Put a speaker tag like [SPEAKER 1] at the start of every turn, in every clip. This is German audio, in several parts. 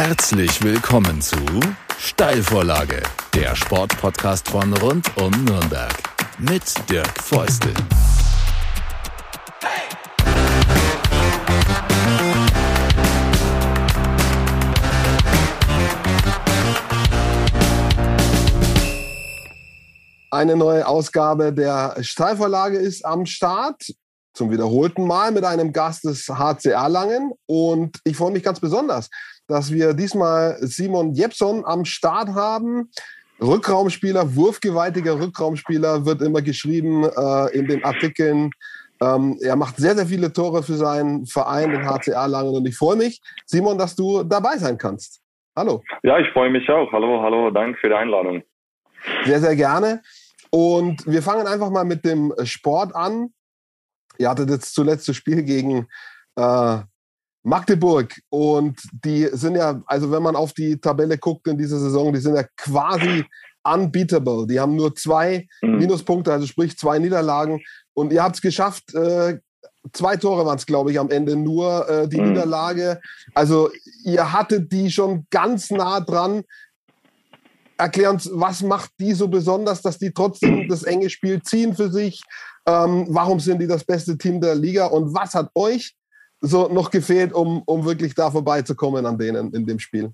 [SPEAKER 1] Herzlich willkommen zu Steilvorlage, der Sportpodcast von rund um Nürnberg mit Dirk Feustel.
[SPEAKER 2] Eine neue Ausgabe der Steilvorlage ist am Start. Zum wiederholten Mal mit einem Gast des HCR Langen. Und ich freue mich ganz besonders, dass wir diesmal Simon Jepson am Start haben. Rückraumspieler, wurfgewaltiger Rückraumspieler wird immer geschrieben äh, in den Artikeln. Ähm, er macht sehr, sehr viele Tore für seinen Verein, den HCR Langen. Und ich freue mich, Simon, dass du dabei sein kannst. Hallo.
[SPEAKER 3] Ja, ich freue mich auch. Hallo, hallo, danke für die Einladung.
[SPEAKER 2] Sehr, sehr gerne. Und wir fangen einfach mal mit dem Sport an. Ihr hattet jetzt zuletzt das Spiel gegen äh, Magdeburg und die sind ja, also wenn man auf die Tabelle guckt in dieser Saison, die sind ja quasi unbeatable. Die haben nur zwei mhm. Minuspunkte, also sprich zwei Niederlagen. Und ihr habt es geschafft, äh, zwei Tore waren es, glaube ich, am Ende nur äh, die mhm. Niederlage. Also ihr hattet die schon ganz nah dran. Erklär uns, was macht die so besonders, dass die trotzdem das enge Spiel ziehen für sich? Ähm, warum sind die das beste Team der Liga? Und was hat euch so noch gefehlt, um, um wirklich da vorbeizukommen an denen in dem Spiel?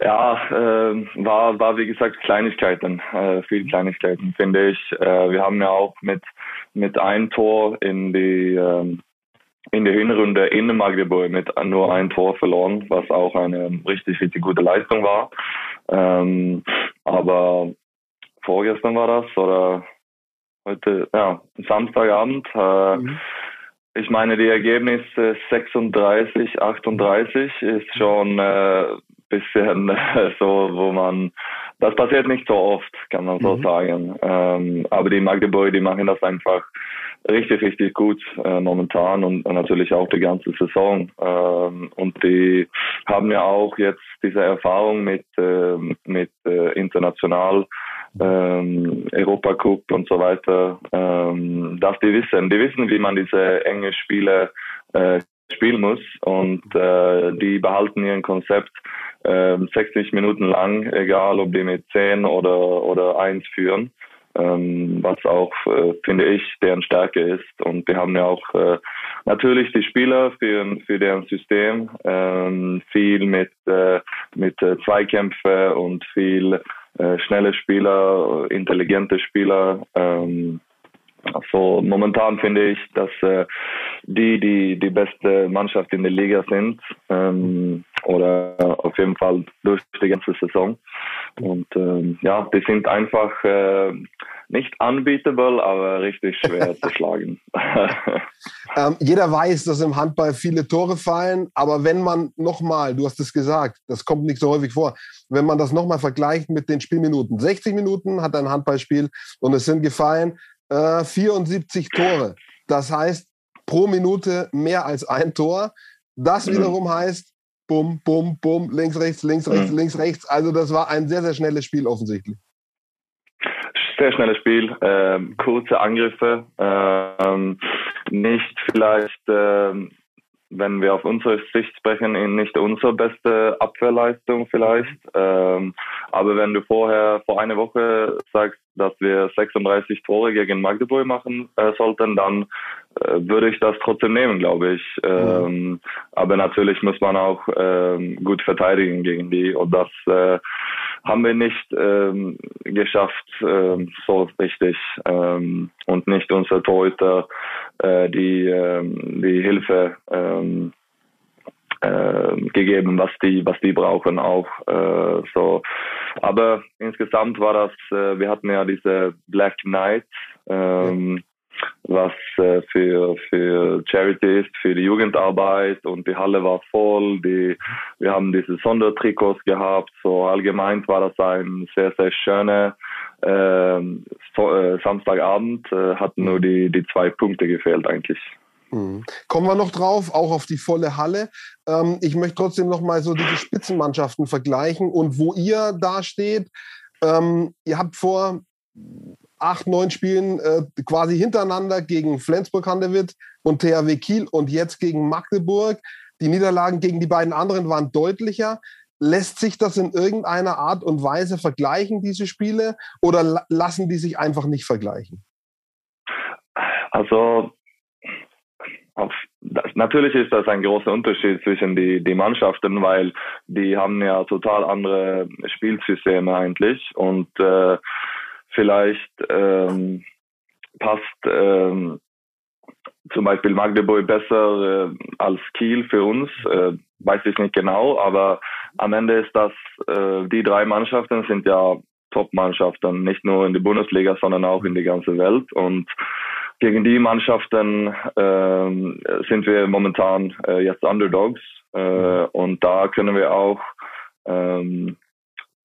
[SPEAKER 3] Ja, äh, war, war wie gesagt Kleinigkeiten, äh, viele Kleinigkeiten, finde ich. Äh, wir haben ja auch mit, mit einem Tor in die, äh, in der Hinrunde in Magdeburg mit nur ein Tor verloren, was auch eine richtig, richtig gute Leistung war. Ähm, aber vorgestern war das oder heute, ja, Samstagabend. Äh, mhm. Ich meine, die Ergebnisse 36, 38 ist schon äh, bisschen äh, so, wo man, das passiert nicht so oft, kann man so mhm. sagen. Ähm, aber die Magdeburg, die machen das einfach richtig, richtig gut äh, momentan und, und natürlich auch die ganze Saison. Ähm, und die haben ja auch jetzt diese Erfahrung mit, äh, mit äh, international ähm, Europacup und so weiter, ähm, dass die wissen, die wissen, wie man diese enge Spiele äh, spielen muss und äh, die behalten ihren Konzept äh, 60 Minuten lang, egal ob die mit 10 oder, oder 1 führen. Ähm, was auch, äh, finde ich, deren Stärke ist. Und wir haben ja auch äh, natürlich die Spieler für, für deren System, ähm, viel mit, äh, mit äh, Zweikämpfe und viel schnelle Spieler, intelligente Spieler. Ähm, also momentan finde ich, dass äh, die, die die beste Mannschaft in der Liga sind ähm, oder auf jeden Fall durch die ganze Saison. Und ähm, ja, die sind einfach äh, nicht unbeatable, aber richtig schwer zu schlagen.
[SPEAKER 2] ähm, jeder weiß, dass im Handball viele Tore fallen, aber wenn man nochmal, du hast es gesagt, das kommt nicht so häufig vor, wenn man das nochmal vergleicht mit den Spielminuten, 60 Minuten hat ein Handballspiel und es sind gefallen äh, 74 Tore. Das heißt, pro Minute mehr als ein Tor. Das mhm. wiederum heißt, bum, bum, bum, links, rechts, links, rechts, mhm. links, rechts. Also das war ein sehr, sehr schnelles Spiel offensichtlich.
[SPEAKER 3] Sehr schnelles Spiel, ähm, kurze Angriffe, ähm, nicht vielleicht ähm, wenn wir auf unsere Sicht sprechen, nicht unsere beste Abwehrleistung vielleicht. Ähm, aber wenn du vorher, vor einer Woche sagst, dass wir 36 Tore gegen Magdeburg machen äh, sollten, dann äh, würde ich das trotzdem nehmen, glaube ich. Ähm, mhm. Aber natürlich muss man auch ähm, gut verteidigen gegen die und das äh, haben wir nicht ähm, geschafft ähm, so richtig ähm, und nicht unsere Torhüter äh, die ähm, die Hilfe ähm, äh, gegeben, was die was die brauchen auch äh, so. Aber insgesamt war das, äh, wir hatten ja diese Black Knight. Ähm, was äh, für, für Charity ist, für die Jugendarbeit und die Halle war voll. Die, wir haben diese Sondertrikots gehabt. So allgemein war das ein sehr, sehr schöner ähm, so, äh, Samstagabend. Äh, hat nur die, die zwei Punkte gefehlt eigentlich.
[SPEAKER 2] Mhm. Kommen wir noch drauf, auch auf die volle Halle. Ähm, ich möchte trotzdem noch mal so diese Spitzenmannschaften vergleichen und wo ihr da steht. Ähm, ihr habt vor acht, neun Spielen äh, quasi hintereinander gegen Flensburg-Handewitt und THW Kiel und jetzt gegen Magdeburg. die Niederlagen gegen die beiden anderen waren deutlicher. Lässt sich das in irgendeiner Art und Weise vergleichen, diese Spiele, oder lassen die sich einfach nicht vergleichen?
[SPEAKER 3] Also auf, das, natürlich ist das ein großer Unterschied zwischen die, die Mannschaften, weil die haben ja total andere Spielsysteme eigentlich und äh, vielleicht ähm, passt ähm, zum Beispiel Magdeburg besser äh, als Kiel für uns, äh, weiß ich nicht genau, aber am Ende ist das, äh, die drei Mannschaften sind ja Top-Mannschaften, nicht nur in der Bundesliga, sondern auch in der ganzen Welt und gegen die Mannschaften äh, sind wir momentan äh, jetzt Underdogs äh, und da können wir auch ähm,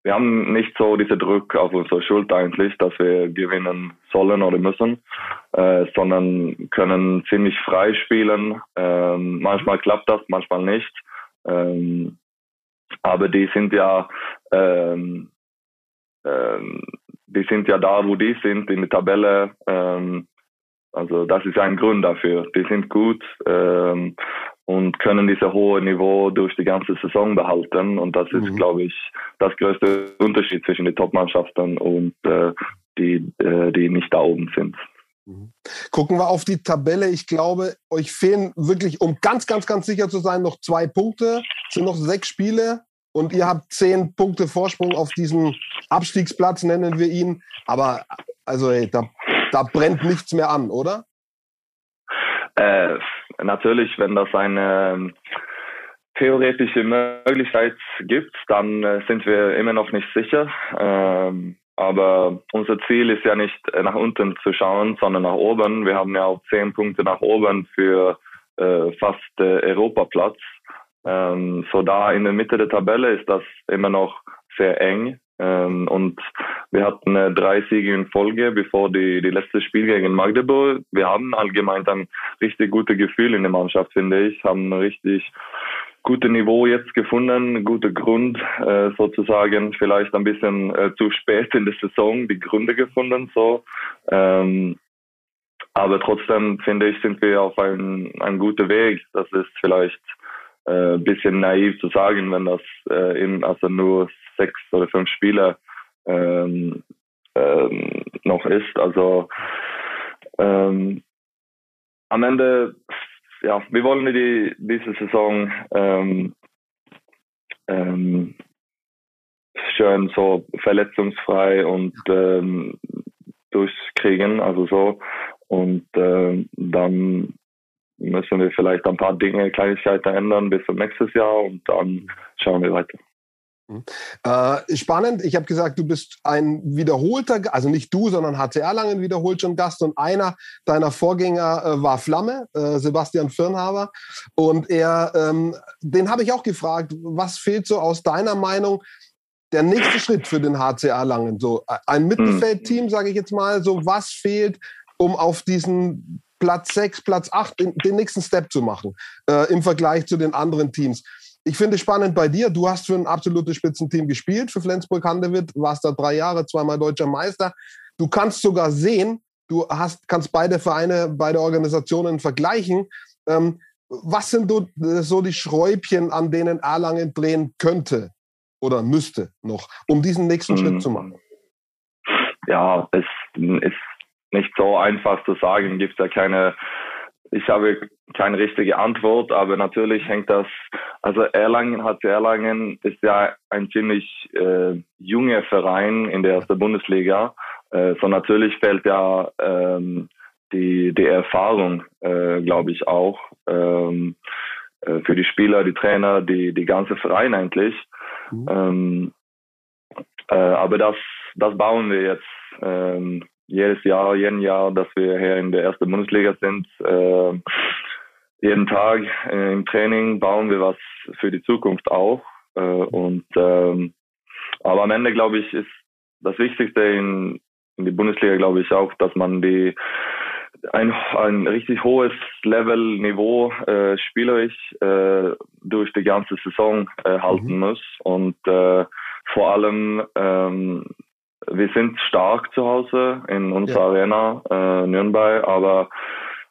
[SPEAKER 3] wir haben nicht so diesen Druck auf unsere Schuld eigentlich, dass wir gewinnen sollen oder müssen, äh, sondern können ziemlich frei spielen. Ähm, manchmal klappt das, manchmal nicht. Ähm, aber die sind ja, ähm, ähm, die sind ja da, wo die sind in der Tabelle. Ähm, also das ist ein Grund dafür. Die sind gut ähm, und können dieses hohe Niveau durch die ganze Saison behalten. Und das ist, mhm. glaube ich, das größte Unterschied zwischen den Top-Mannschaften und äh, die, äh, die nicht da oben sind.
[SPEAKER 2] Mhm. Gucken wir auf die Tabelle. Ich glaube, euch fehlen wirklich, um ganz, ganz, ganz sicher zu sein, noch zwei Punkte. Es sind noch sechs Spiele und ihr habt zehn Punkte Vorsprung auf diesen Abstiegsplatz, nennen wir ihn. Aber also, ey, da, da brennt nichts mehr an, oder?
[SPEAKER 3] Äh, natürlich, wenn das eine ähm, theoretische Möglichkeit gibt, dann äh, sind wir immer noch nicht sicher. Ähm, aber unser Ziel ist ja nicht äh, nach unten zu schauen, sondern nach oben. Wir haben ja auch zehn Punkte nach oben für äh, fast äh, Europaplatz. Ähm, so da in der Mitte der Tabelle ist das immer noch sehr eng. Ähm, und wir hatten äh, drei Siege in Folge, bevor die, die letzte Spiel gegen Magdeburg. Wir haben allgemein ein richtig gutes Gefühl in der Mannschaft, finde ich. Haben richtig gutes Niveau jetzt gefunden, guter Grund äh, sozusagen. Vielleicht ein bisschen äh, zu spät in der Saison die Gründe gefunden. So. Ähm, aber trotzdem finde ich, sind wir auf einem, einem guten Weg. Das ist vielleicht äh, ein bisschen naiv zu sagen, wenn das äh, in, also nur sechs oder fünf Spiele ähm, ähm, noch ist. Also ähm, am Ende, ja, wir wollen die, diese Saison ähm, ähm, schön so verletzungsfrei und ähm, durchkriegen, also so. Und dann müssen wir vielleicht ein paar Dinge, Kleinigkeiten ändern bis zum nächstes Jahr und dann schauen wir weiter.
[SPEAKER 2] Mhm. Äh, spannend. Ich habe gesagt, du bist ein wiederholter, also nicht du, sondern HCR Langen wiederholt schon Gast und einer deiner Vorgänger äh, war Flamme, äh, Sebastian Firnhaber. Und er, ähm, den habe ich auch gefragt, was fehlt so aus deiner Meinung der nächste Schritt für den HCR Langen? So äh, ein mhm. Mittelfeldteam, sage ich jetzt mal, so was fehlt, um auf diesen Platz 6, Platz 8 den, den nächsten Step zu machen äh, im Vergleich zu den anderen Teams? Ich finde spannend bei dir, du hast für ein absolutes Spitzenteam gespielt, für Flensburg-Handewitt, warst da drei Jahre, zweimal deutscher Meister. Du kannst sogar sehen, du hast, kannst beide Vereine, beide Organisationen vergleichen. Ähm, was sind so die Schräubchen, an denen Erlangen drehen könnte oder müsste noch, um diesen nächsten mhm. Schritt zu machen?
[SPEAKER 3] Ja, es ist nicht so einfach zu sagen, gibt ja keine ich habe keine richtige Antwort, aber natürlich hängt das, also Erlangen hat Erlangen ist ja ein ziemlich äh, junger Verein in der ersten Bundesliga. Äh, so natürlich fällt ja ähm, die, die Erfahrung, äh, glaube ich, auch ähm, äh, für die Spieler, die Trainer, die, die ganze Verein eigentlich. Mhm. Ähm, äh, aber das, das bauen wir jetzt ähm, jedes Jahr, jeden Jahr, dass wir hier in der ersten Bundesliga sind. Äh, jeden Tag äh, im Training bauen wir was für die Zukunft auf. Äh, und ähm, aber am Ende glaube ich ist das Wichtigste in, in die Bundesliga glaube ich auch, dass man die ein, ein richtig hohes Level Niveau äh, spielerisch äh, durch die ganze Saison äh, halten mhm. muss und äh, vor allem ähm, wir sind stark zu Hause in unserer ja. Arena äh, Nürnberg, aber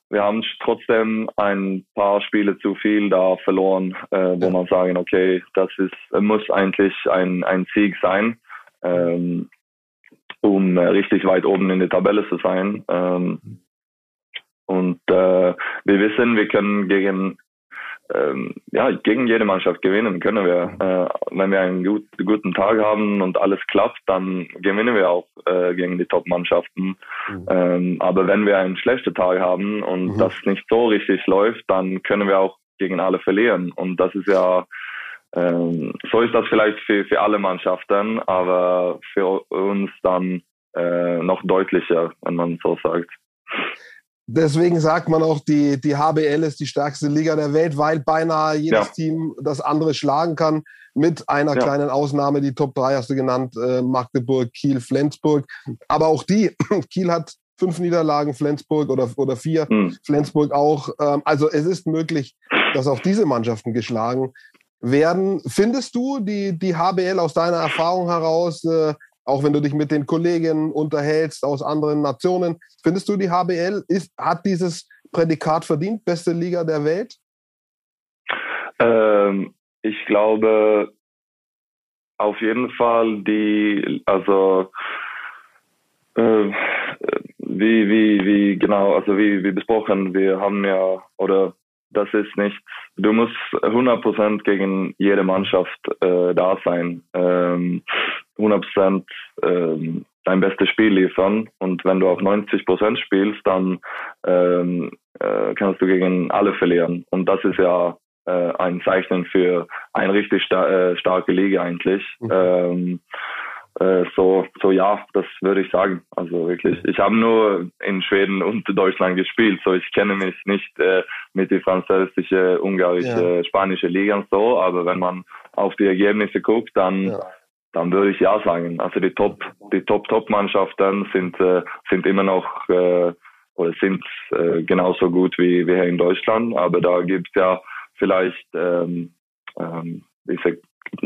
[SPEAKER 3] wir haben trotzdem ein paar Spiele zu viel da verloren, äh, wo man sagen, okay, das ist muss eigentlich ein, ein Sieg sein, ähm, um äh, richtig weit oben in der Tabelle zu sein. Ähm, und äh, wir wissen, wir können gegen ähm, ja, gegen jede Mannschaft gewinnen können wir. Äh, wenn wir einen gut, guten Tag haben und alles klappt, dann gewinnen wir auch äh, gegen die Top-Mannschaften. Mhm. Ähm, aber wenn wir einen schlechten Tag haben und mhm. das nicht so richtig läuft, dann können wir auch gegen alle verlieren. Und das ist ja, ähm, so ist das vielleicht für, für alle Mannschaften, aber für uns dann äh, noch deutlicher, wenn man so sagt.
[SPEAKER 2] Deswegen sagt man auch, die, die HBL ist die stärkste Liga der Welt, weil beinahe jedes ja. Team das andere schlagen kann. Mit einer ja. kleinen Ausnahme, die Top 3 hast du genannt, äh, Magdeburg, Kiel, Flensburg. Aber auch die, Kiel hat fünf Niederlagen, Flensburg oder, oder vier, hm. Flensburg auch. Ähm, also es ist möglich, dass auch diese Mannschaften geschlagen werden. Findest du die, die HBL aus deiner Erfahrung heraus äh, auch wenn du dich mit den Kollegen unterhältst aus anderen Nationen. Findest du, die HBL ist, hat dieses Prädikat verdient, beste Liga der Welt?
[SPEAKER 3] Ähm, ich glaube auf jeden Fall die, also äh, wie, wie, wie genau, also wie, wie besprochen, wir haben ja, oder das ist nichts, du musst 100% gegen jede Mannschaft äh, da sein. Ähm, 100% ähm, dein bestes Spiel liefern. Und wenn du auf 90% spielst, dann ähm, äh, kannst du gegen alle verlieren. Und das ist ja äh, ein Zeichen für eine richtig sta äh, starke Liga eigentlich. Mhm. Äh, so, so ja, das würde ich sagen. Also wirklich. Ich habe nur in Schweden und Deutschland gespielt, so ich kenne mich nicht äh, mit die französische, ungarische, ja. spanische Liga und so, aber wenn man auf die Ergebnisse guckt, dann ja dann würde ich ja sagen. Also die Top, die Top, Top Mannschaften sind, äh, sind immer noch äh, oder sind äh, genauso gut wie, wie hier in Deutschland. Aber da gibt es ja vielleicht ähm, ähm, diese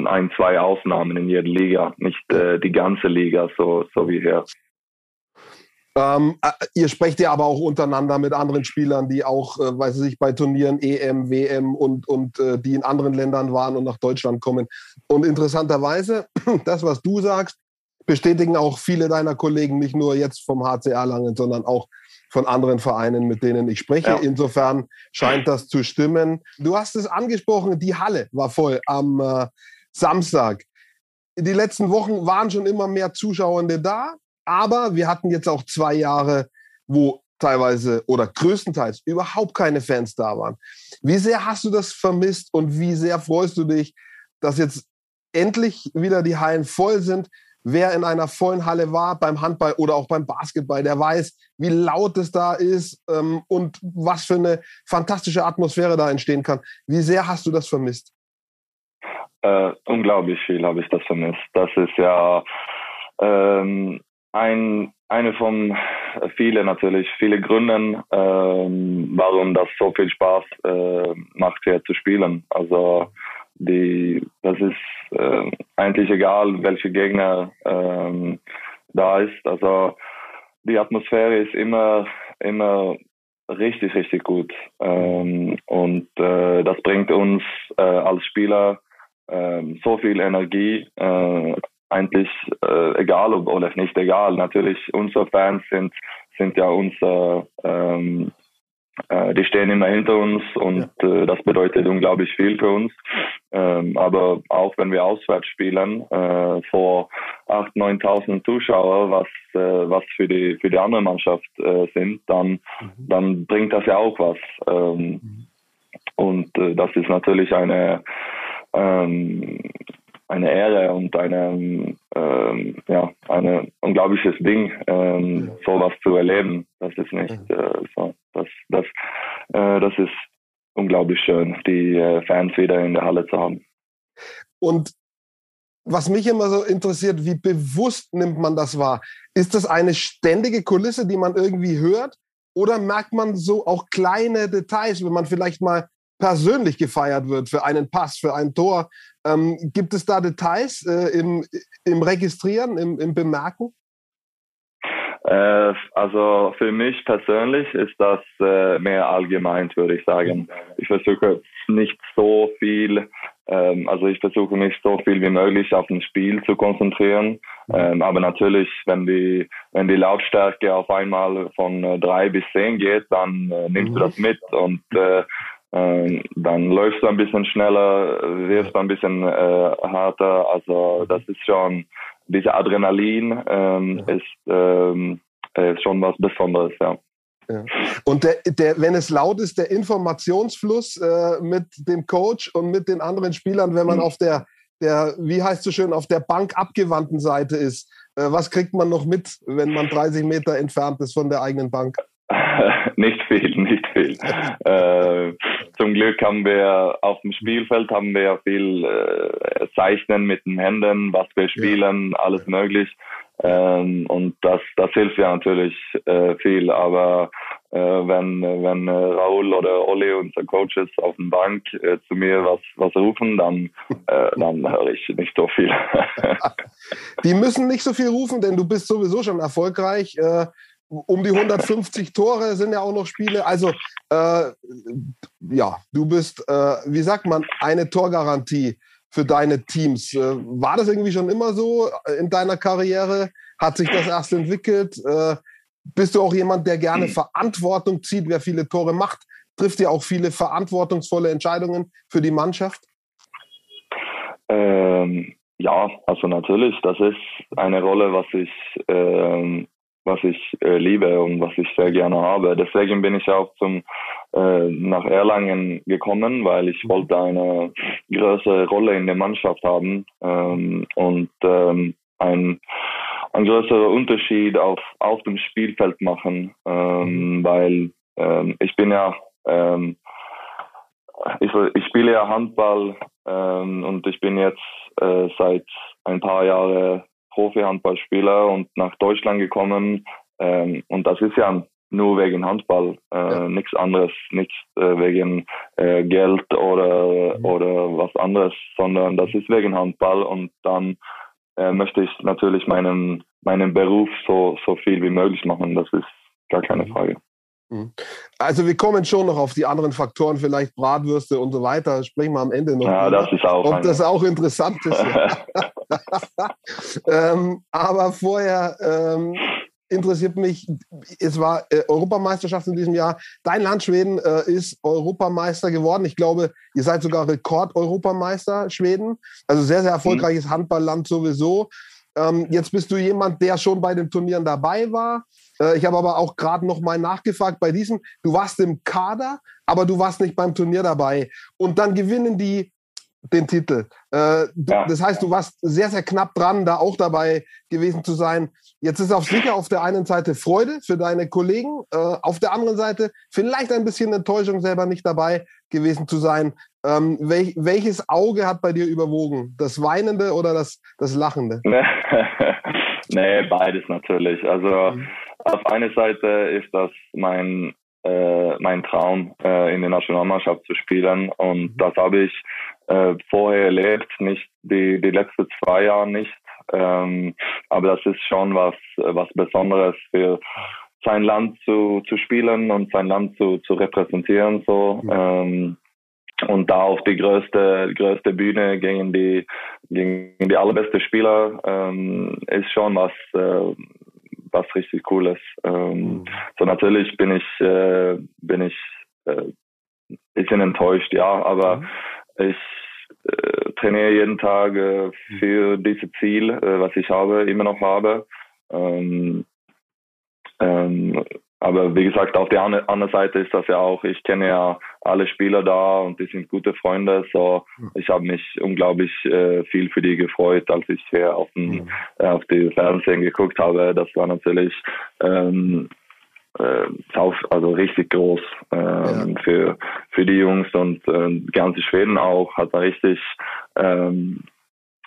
[SPEAKER 3] ein, zwei Ausnahmen in jeder Liga, nicht äh, die ganze Liga, so, so wie hier.
[SPEAKER 2] Ähm, äh, ihr sprecht ja aber auch untereinander mit anderen Spielern, die auch, äh, weiß ich, bei Turnieren EM, WM und, und äh, die in anderen Ländern waren und nach Deutschland kommen. Und interessanterweise, das, was du sagst, bestätigen auch viele deiner Kollegen, nicht nur jetzt vom HC Erlangen, sondern auch von anderen Vereinen, mit denen ich spreche. Ja. Insofern scheint das zu stimmen. Du hast es angesprochen, die Halle war voll am äh, Samstag. Die letzten Wochen waren schon immer mehr Zuschauende da. Aber wir hatten jetzt auch zwei Jahre, wo teilweise oder größtenteils überhaupt keine Fans da waren. Wie sehr hast du das vermisst und wie sehr freust du dich, dass jetzt endlich wieder die Hallen voll sind? Wer in einer vollen Halle war beim Handball oder auch beim Basketball, der weiß, wie laut es da ist ähm, und was für eine fantastische Atmosphäre da entstehen kann. Wie sehr hast du das vermisst?
[SPEAKER 3] Äh, unglaublich viel habe ich das vermisst. Das ist ja ähm, ein, eine von vielen natürlich, viele Gründen, ähm, warum das so viel Spaß äh, macht hier zu spielen. Also die, das ist äh, eigentlich egal, welche Gegner ähm, da ist. Also die Atmosphäre ist immer, immer richtig, richtig gut. Ähm, und äh, das bringt uns äh, als Spieler äh, so viel Energie, äh, eigentlich äh, egal ob oder nicht egal. Natürlich unsere Fans sind sind ja unser ähm, äh, die stehen immer hinter uns und ja. äh, das bedeutet unglaublich viel für uns. Ähm, aber auch wenn wir auswärts spielen äh, vor 8.000, 9.000 Zuschauer, was äh, was für die für die andere Mannschaft äh, sind, dann mhm. dann bringt das ja auch was. Ähm, mhm. Und äh, das ist natürlich eine ähm, eine Ehre und eine, ähm, ja, ein unglaubliches Ding, ähm, sowas zu erleben. Das ist nicht äh, so. Das, das, äh, das ist unglaublich schön, die äh, Fans wieder in der Halle zu haben.
[SPEAKER 2] Und was mich immer so interessiert, wie bewusst nimmt man das wahr? Ist das eine ständige Kulisse, die man irgendwie hört? Oder merkt man so auch kleine Details, wenn man vielleicht mal persönlich gefeiert wird für einen Pass, für ein Tor. Ähm, gibt es da Details äh, im, im Registrieren, im, im Bemerken?
[SPEAKER 3] Äh, also für mich persönlich ist das äh, mehr allgemein, würde ich sagen. Ich versuche nicht so viel, ähm, also ich versuche mich so viel wie möglich auf ein Spiel zu konzentrieren. Ähm, aber natürlich, wenn die, wenn die Lautstärke auf einmal von äh, drei bis zehn geht, dann äh, nimmst du das mit und äh, äh, dann läufst du ein bisschen schneller, wirst ein bisschen äh, harter. Also das ist schon, diese Adrenalin ähm, ist, ähm, ist schon was Besonderes, ja.
[SPEAKER 2] Ja. Und der, der, wenn es laut ist, der Informationsfluss äh, mit dem Coach und mit den anderen Spielern, wenn man mhm. auf der, der, wie heißt so schön, auf der Bank abgewandten Seite ist, äh, was kriegt man noch mit, wenn man 30 Meter entfernt ist von der eigenen Bank?
[SPEAKER 3] nicht viel, nicht viel. äh, zum Glück haben wir auf dem Spielfeld haben wir viel äh, Zeichnen mit den Händen, was wir spielen, ja. alles möglich. Ähm, und das, das hilft ja natürlich äh, viel. Aber äh, wenn, wenn äh, Raul oder Olli, unser Coaches, auf der Bank äh, zu mir was, was rufen, dann, äh, dann höre ich nicht so viel.
[SPEAKER 2] Die müssen nicht so viel rufen, denn du bist sowieso schon erfolgreich. Äh, um die 150 Tore sind ja auch noch Spiele. Also äh, ja, du bist, äh, wie sagt man, eine Torgarantie für deine Teams. Äh, war das irgendwie schon immer so in deiner Karriere? Hat sich das erst entwickelt? Äh, bist du auch jemand, der gerne Verantwortung zieht? Wer viele Tore macht, trifft ja auch viele verantwortungsvolle Entscheidungen für die Mannschaft?
[SPEAKER 3] Ähm, ja, also natürlich, das ist eine Rolle, was ich ähm, was ich äh, liebe und was ich sehr gerne habe. Deswegen bin ich auch zum äh, nach Erlangen gekommen, weil ich wollte eine größere Rolle in der Mannschaft haben ähm, und ähm, ein ein größerer Unterschied auf auf dem Spielfeld machen, ähm, weil ähm, ich bin ja ähm, ich, ich spiele ja Handball ähm, und ich bin jetzt äh, seit ein paar Jahren Profi-Handballspieler und nach Deutschland gekommen. Ähm, und das ist ja nur wegen Handball, äh, ja. nichts anderes, nichts äh, wegen äh, Geld oder, mhm. oder was anderes, sondern das ist wegen Handball und dann äh, möchte ich natürlich meinen, meinen Beruf so, so viel wie möglich machen. Das ist gar keine mhm. Frage.
[SPEAKER 2] Mhm. Also wir kommen schon noch auf die anderen Faktoren, vielleicht Bratwürste und so weiter. Sprechen wir am Ende noch.
[SPEAKER 3] Ja, das ist auch.
[SPEAKER 2] Ob das auch interessant ist. ähm, aber vorher ähm, interessiert mich, es war äh, Europameisterschaft in diesem Jahr. Dein Land Schweden äh, ist Europameister geworden. Ich glaube, ihr seid sogar Rekord-Europameister Schweden. Also sehr, sehr erfolgreiches mhm. Handballland sowieso. Ähm, jetzt bist du jemand, der schon bei den Turnieren dabei war. Äh, ich habe aber auch gerade noch mal nachgefragt bei diesem. Du warst im Kader, aber du warst nicht beim Turnier dabei. Und dann gewinnen die den Titel. Äh, ja. Das heißt, du warst sehr, sehr knapp dran, da auch dabei gewesen zu sein. Jetzt ist auf sicher auf der einen Seite Freude für deine Kollegen, äh, auf der anderen Seite vielleicht ein bisschen Enttäuschung, selber nicht dabei gewesen zu sein. Ähm, welch, welches Auge hat bei dir überwogen? Das Weinende oder das, das Lachende?
[SPEAKER 3] nee, beides natürlich. Also mhm. Auf einer Seite ist das mein, äh, mein Traum, äh, in der Nationalmannschaft zu spielen. Und mhm. das habe ich äh, vorher erlebt, nicht die, die letzten zwei Jahre nicht. Ähm, aber das ist schon was, was Besonderes für sein Land zu, zu spielen und sein Land zu, zu repräsentieren. So. Mhm. Ähm, und da auf die größte, größte Bühne gegen die, gegen die allerbeste Spieler ähm, ist schon was, äh, was richtig Cooles. Ähm, mhm. So natürlich bin ich, äh, bin ich äh, bisschen enttäuscht, ja, aber mhm. ich äh, trainiere jeden Tag äh, für dieses Ziel, äh, was ich habe, immer noch habe. Ähm, ähm, aber wie gesagt, auf der anderen Seite ist das ja auch, ich kenne ja alle Spieler da und die sind gute Freunde. So, ich habe mich unglaublich äh, viel für die gefreut, als ich hier auf, den, äh, auf die Fernsehen geguckt habe. Das war natürlich ähm, äh, also richtig groß ähm, ja. für für die Jungs und äh, ganze Schweden auch hat man richtig ähm,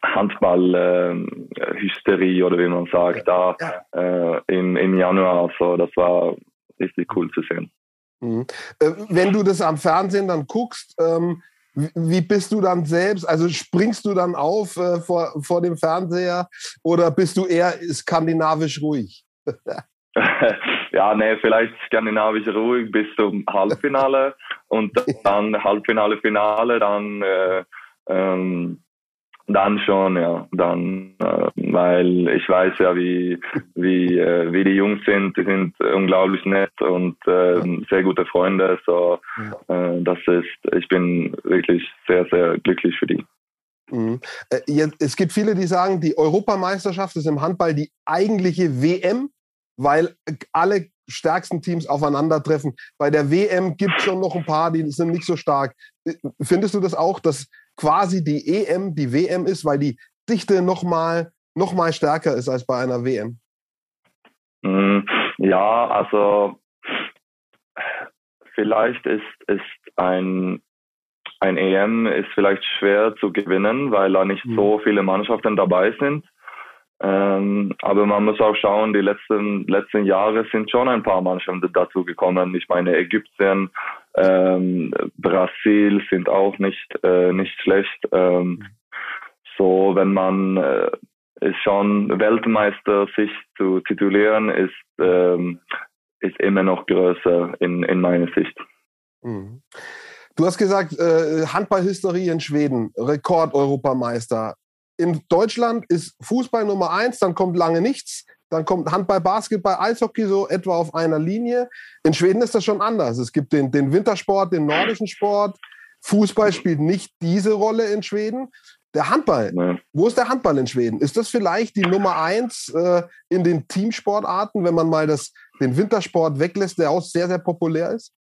[SPEAKER 3] Handball-Hysterie äh, oder wie man sagt, da äh, im, im Januar. So, das war richtig cool zu sehen.
[SPEAKER 2] Mhm. Äh, wenn du das am Fernsehen dann guckst, ähm, wie bist du dann selbst? Also springst du dann auf äh, vor, vor dem Fernseher oder bist du eher skandinavisch ruhig?
[SPEAKER 3] ja, nee, vielleicht skandinavisch ruhig bis zum Halbfinale und dann Halbfinale, Finale, dann äh, ähm, dann schon, ja. Dann, äh, weil ich weiß ja, wie, wie, äh, wie die Jungs sind. Die sind unglaublich nett und äh, sehr gute Freunde. So, äh, das ist, ich bin wirklich sehr, sehr glücklich für die.
[SPEAKER 2] Mhm. Äh, es gibt viele, die sagen, die Europameisterschaft ist im Handball die eigentliche WM, weil alle stärksten Teams aufeinandertreffen. Bei der WM gibt es schon noch ein paar, die sind nicht so stark. Äh, findest du das auch, dass quasi die EM die WM ist, weil die Dichte nochmal noch mal stärker ist als bei einer WM?
[SPEAKER 3] Mhm. Ja, also vielleicht ist, ist ein ein EM ist vielleicht schwer zu gewinnen, weil da nicht so mhm. viele Mannschaften dabei sind. Ähm, aber man muss auch schauen, die letzten, letzten Jahre sind schon ein paar Mannschaften dazu gekommen. Ich meine, Ägypten, ähm, Brasil sind auch nicht, äh, nicht schlecht. Ähm, so, wenn man äh, ist schon Weltmeister sich zu titulieren, ist, ähm, ist immer noch größer in, in meiner Sicht.
[SPEAKER 2] Mhm. Du hast gesagt, äh, Handballhistorie in Schweden, Rekord-Europameister. In Deutschland ist Fußball Nummer eins, dann kommt lange nichts, dann kommt Handball, Basketball, Eishockey so etwa auf einer Linie. In Schweden ist das schon anders. Es gibt den, den Wintersport, den nordischen Sport. Fußball spielt nicht diese Rolle in Schweden. Der Handball, nee. wo ist der Handball in Schweden? Ist das vielleicht die Nummer eins äh, in den Teamsportarten, wenn man mal das, den Wintersport weglässt, der auch sehr, sehr populär ist?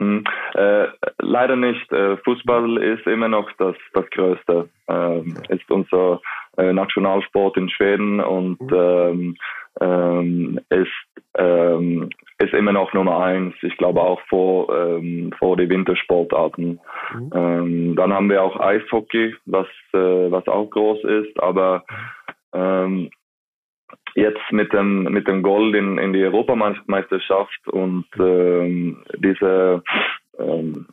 [SPEAKER 3] Hm, äh, leider nicht. Äh, Fußball ist immer noch das, das Größte. Ähm, ist unser äh, Nationalsport in Schweden und mhm. ähm, ähm, ist, ähm, ist immer noch Nummer eins. Ich glaube auch vor, ähm, vor die Wintersportarten. Mhm. Ähm, dann haben wir auch Eishockey, was, äh, was auch groß ist, aber ähm, jetzt mit dem mit dem Gold in, in die Europameisterschaft und ähm, diese ähm,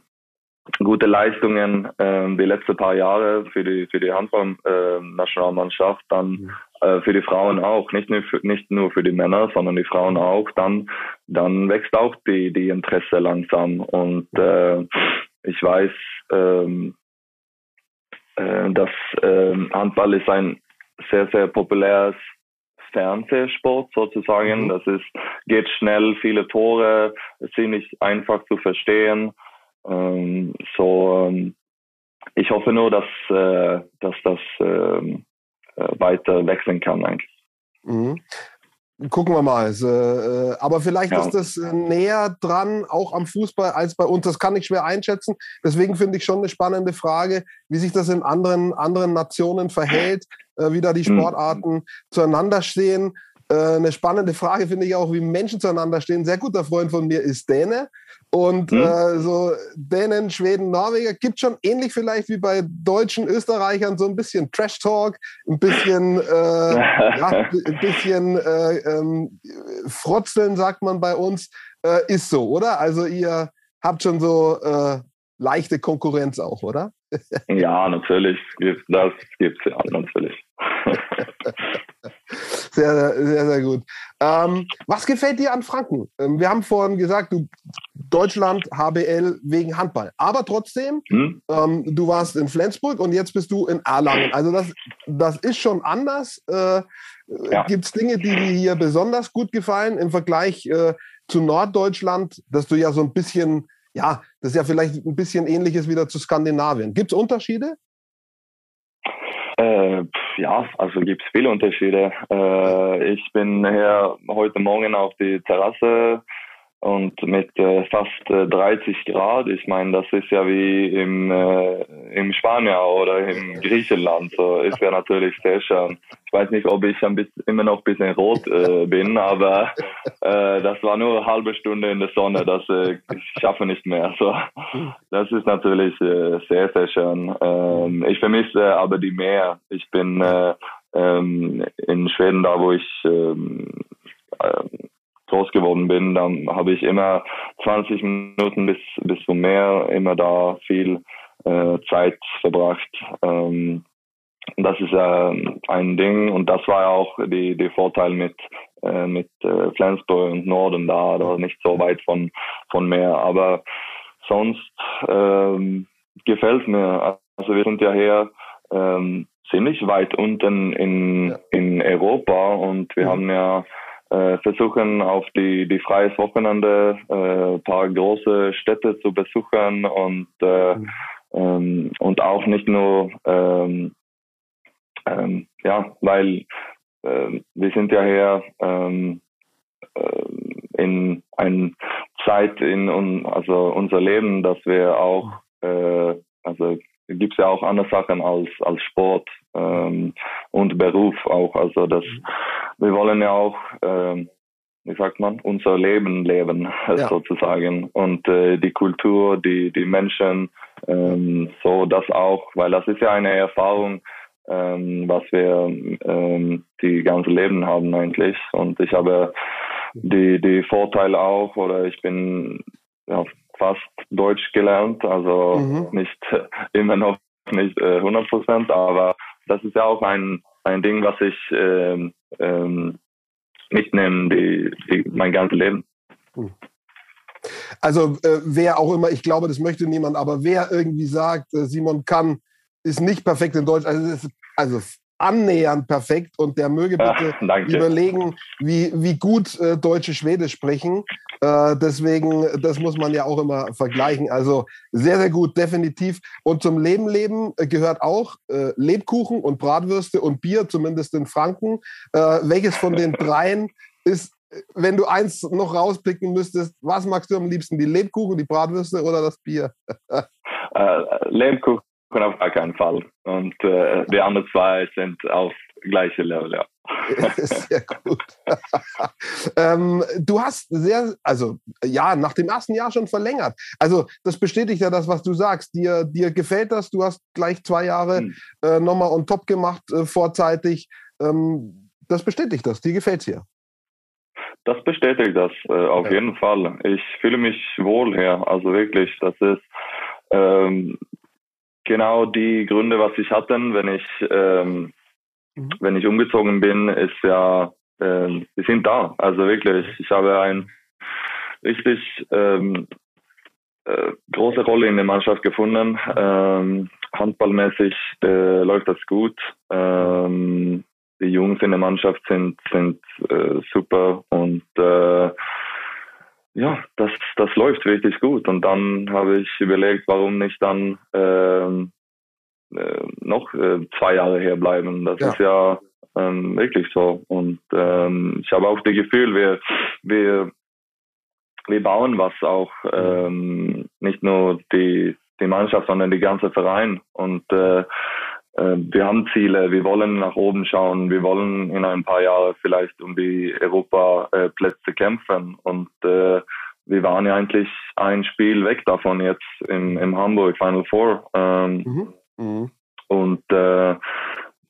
[SPEAKER 3] gute Leistungen ähm, die letzten paar Jahre für die für die Handball-Nationalmannschaft, äh, dann äh, für die Frauen auch, nicht nur für, nicht nur für die Männer, sondern die Frauen auch, dann dann wächst auch die die Interesse langsam. Und äh, ich weiß, ähm, äh, dass äh, Handball ist ein sehr sehr populäres Fernsehsport sozusagen. Mhm. Das ist, geht schnell, viele Tore, ziemlich einfach zu verstehen. Ähm, so, ähm, ich hoffe nur, dass, äh, dass das ähm, äh, weiter wechseln kann eigentlich.
[SPEAKER 2] Mhm. Gucken wir mal. Äh, aber vielleicht ja. ist das äh, näher dran, auch am Fußball, als bei uns. Das kann ich schwer einschätzen. Deswegen finde ich schon eine spannende Frage, wie sich das in anderen, anderen Nationen verhält, äh, wie da die hm. Sportarten zueinander stehen. Eine spannende Frage finde ich auch, wie Menschen zueinander stehen. Ein sehr guter Freund von mir ist Däne. Und mhm. äh, so Dänen, Schweden, Norweger gibt schon ähnlich vielleicht wie bei deutschen Österreichern so ein bisschen Trash Talk, ein bisschen, äh, ja, ein bisschen äh, ähm, Frotzeln, sagt man bei uns. Äh, ist so, oder? Also ihr habt schon so äh, leichte Konkurrenz auch, oder?
[SPEAKER 3] ja, natürlich. Das gibt es ja natürlich.
[SPEAKER 2] sehr, sehr, sehr gut. Ähm, was gefällt dir an Franken? Ähm, wir haben vorhin gesagt, du Deutschland, HBL wegen Handball. Aber trotzdem, hm? ähm, du warst in Flensburg und jetzt bist du in Erlangen. Also das, das ist schon anders. Äh, ja. Gibt es Dinge, die dir hier besonders gut gefallen im Vergleich äh, zu Norddeutschland, dass du ja so ein bisschen, ja, das ist ja vielleicht ein bisschen ähnliches wieder zu Skandinavien. Gibt es Unterschiede?
[SPEAKER 3] Äh, ja, also gibt es viele Unterschiede. Äh, ich bin hier heute Morgen auf die Terrasse und mit äh, fast äh, 30 Grad. Ich meine, das ist ja wie im, äh, im Spanien oder im Griechenland. So ist ja natürlich sehr schön. Ich weiß nicht, ob ich ein bisschen, immer noch ein bisschen rot äh, bin, aber äh, das war nur eine halbe Stunde in der Sonne. Das äh, ich schaffe nicht mehr. So, das ist natürlich äh, sehr, sehr schön. Ähm, ich vermisse aber die Meer. Ich bin äh, ähm, in Schweden, da wo ich ähm, äh, groß geworden bin, dann habe ich immer 20 Minuten bis, bis zum Meer, immer da viel äh, Zeit verbracht. Ähm, das ist äh, ein Ding und das war auch die, die Vorteil mit, äh, mit äh, Flensburg und Norden da, da nicht so weit von, von Meer. Aber sonst ähm, gefällt mir. Also wir sind ja hier ähm, ziemlich weit unten in, in Europa und wir mhm. haben ja äh, versuchen auf die, die freies Wochenende äh, paar große Städte zu besuchen und, äh, mhm. ähm, und auch nicht nur, ähm, ähm, ja, weil äh, wir sind ja hier ähm, äh, in einer Zeit in un, also unser Leben, dass wir auch, äh, also gibt es ja auch andere Sachen als, als Sport ähm, und Beruf auch. Also das, wir wollen ja auch, ähm, wie sagt man, unser Leben leben ja. sozusagen und äh, die Kultur, die die Menschen, ähm, so das auch, weil das ist ja eine Erfahrung, ähm, was wir ähm, die ganze Leben haben eigentlich. Und ich habe die die Vorteile auch, oder ich bin ja, fast Deutsch gelernt, also mhm. nicht immer noch nicht äh, 100 Prozent, aber das ist ja auch ein, ein Ding, was ich ähm, ähm, mitnehme, die, die, mein ganzes Leben. Hm.
[SPEAKER 2] Also äh, wer auch immer, ich glaube, das möchte niemand, aber wer irgendwie sagt, äh, Simon kann, ist nicht perfekt in Deutsch, also, ist, also annähernd perfekt und der möge bitte ja, überlegen, wie, wie gut äh, Deutsche Schwedisch sprechen. Äh, deswegen, das muss man ja auch immer vergleichen. Also sehr, sehr gut, definitiv. Und zum Leben leben äh, gehört auch äh, Lebkuchen und Bratwürste und Bier, zumindest in Franken. Äh, welches von den dreien ist wenn du eins noch rauspicken müsstest, was magst du am liebsten? Die Lebkuchen, die Bratwürste oder das Bier?
[SPEAKER 3] äh, Lebkuchen auf gar keinen Fall. Und äh, die anderen zwei sind auf gleiche Level, ja.
[SPEAKER 2] Sehr gut. ähm, du hast sehr, also ja, nach dem ersten Jahr schon verlängert. Also das bestätigt ja das, was du sagst. Dir, dir gefällt das. Du hast gleich zwei Jahre hm. äh, nochmal on top gemacht, äh, vorzeitig. Ähm, das bestätigt das. Dir gefällt es hier.
[SPEAKER 3] Das bestätigt das äh, auf ja. jeden Fall. Ich fühle mich wohl hier. Also wirklich, das ist ähm, genau die Gründe, was ich hatte, wenn ich ähm, mhm. wenn ich umgezogen bin, ist ja, ähm, die sind da. Also wirklich, ich habe ein richtig ähm, äh, große Rolle in der Mannschaft gefunden. Ähm, handballmäßig äh, läuft das gut. Ähm, die Jungs in der Mannschaft sind sind äh, super und äh, ja, das, das läuft richtig gut. Und dann habe ich überlegt, warum nicht dann ähm, äh, noch äh, zwei Jahre herbleiben. Das ja. ist ja ähm, wirklich so. Und ähm, ich habe auch das Gefühl, wir, wir, wir bauen was auch, ähm, nicht nur die, die Mannschaft, sondern die ganze Verein. Und äh, wir haben Ziele, wir wollen nach oben schauen, wir wollen in ein paar Jahren vielleicht um die Europaplätze kämpfen und äh, wir waren ja eigentlich ein Spiel weg davon jetzt im, im Hamburg Final Four. Ähm, mhm. Mhm. Und äh,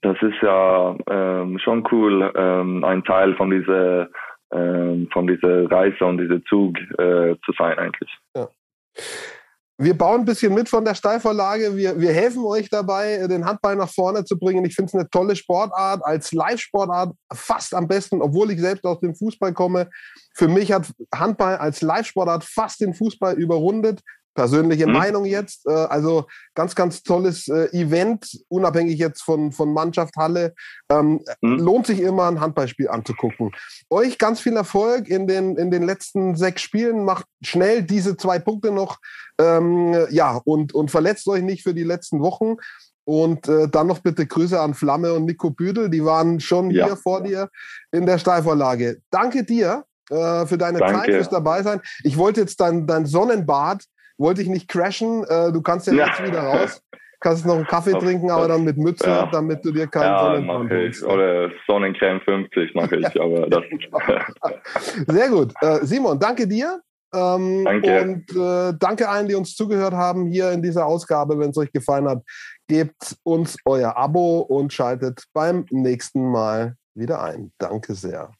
[SPEAKER 3] das ist ja ähm, schon cool, ähm, ein Teil von dieser, ähm, von dieser Reise und diesem Zug äh, zu sein eigentlich. Ja.
[SPEAKER 2] Wir bauen ein bisschen mit von der Steilvorlage. Wir, wir helfen euch dabei, den Handball nach vorne zu bringen. Ich finde es eine tolle Sportart, als Live-Sportart fast am besten, obwohl ich selbst aus dem Fußball komme. Für mich hat Handball als Live-Sportart fast den Fußball überrundet. Persönliche mhm. Meinung jetzt. Äh, also ganz, ganz tolles äh, Event, unabhängig jetzt von, von Mannschaft, Halle. Ähm, mhm. Lohnt sich immer, ein Handballspiel anzugucken. Euch ganz viel Erfolg in den, in den letzten sechs Spielen. Macht schnell diese zwei Punkte noch. Ähm, ja, und, und verletzt euch nicht für die letzten Wochen. Und äh, dann noch bitte Grüße an Flamme und Nico Büdel. Die waren schon ja. hier vor dir in der Steilvorlage. Danke dir äh, für deine Danke. Zeit, fürs dabei sein. Ich wollte jetzt dein, dein Sonnenbad wollte ich nicht crashen. Äh, du kannst ja, ja, jetzt wieder raus. Kannst noch einen Kaffee trinken, aber dann mit Mütze, ja. damit du dir keinen ja,
[SPEAKER 3] Sonnenbrand ich. Oder Sonnencreme 50 mache ich. aber das
[SPEAKER 2] Sehr gut. Äh, Simon, danke dir. Ähm, danke. Und äh, danke allen, die uns zugehört haben hier in dieser Ausgabe. Wenn es euch gefallen hat, gebt uns euer Abo und schaltet beim nächsten Mal wieder ein. Danke sehr.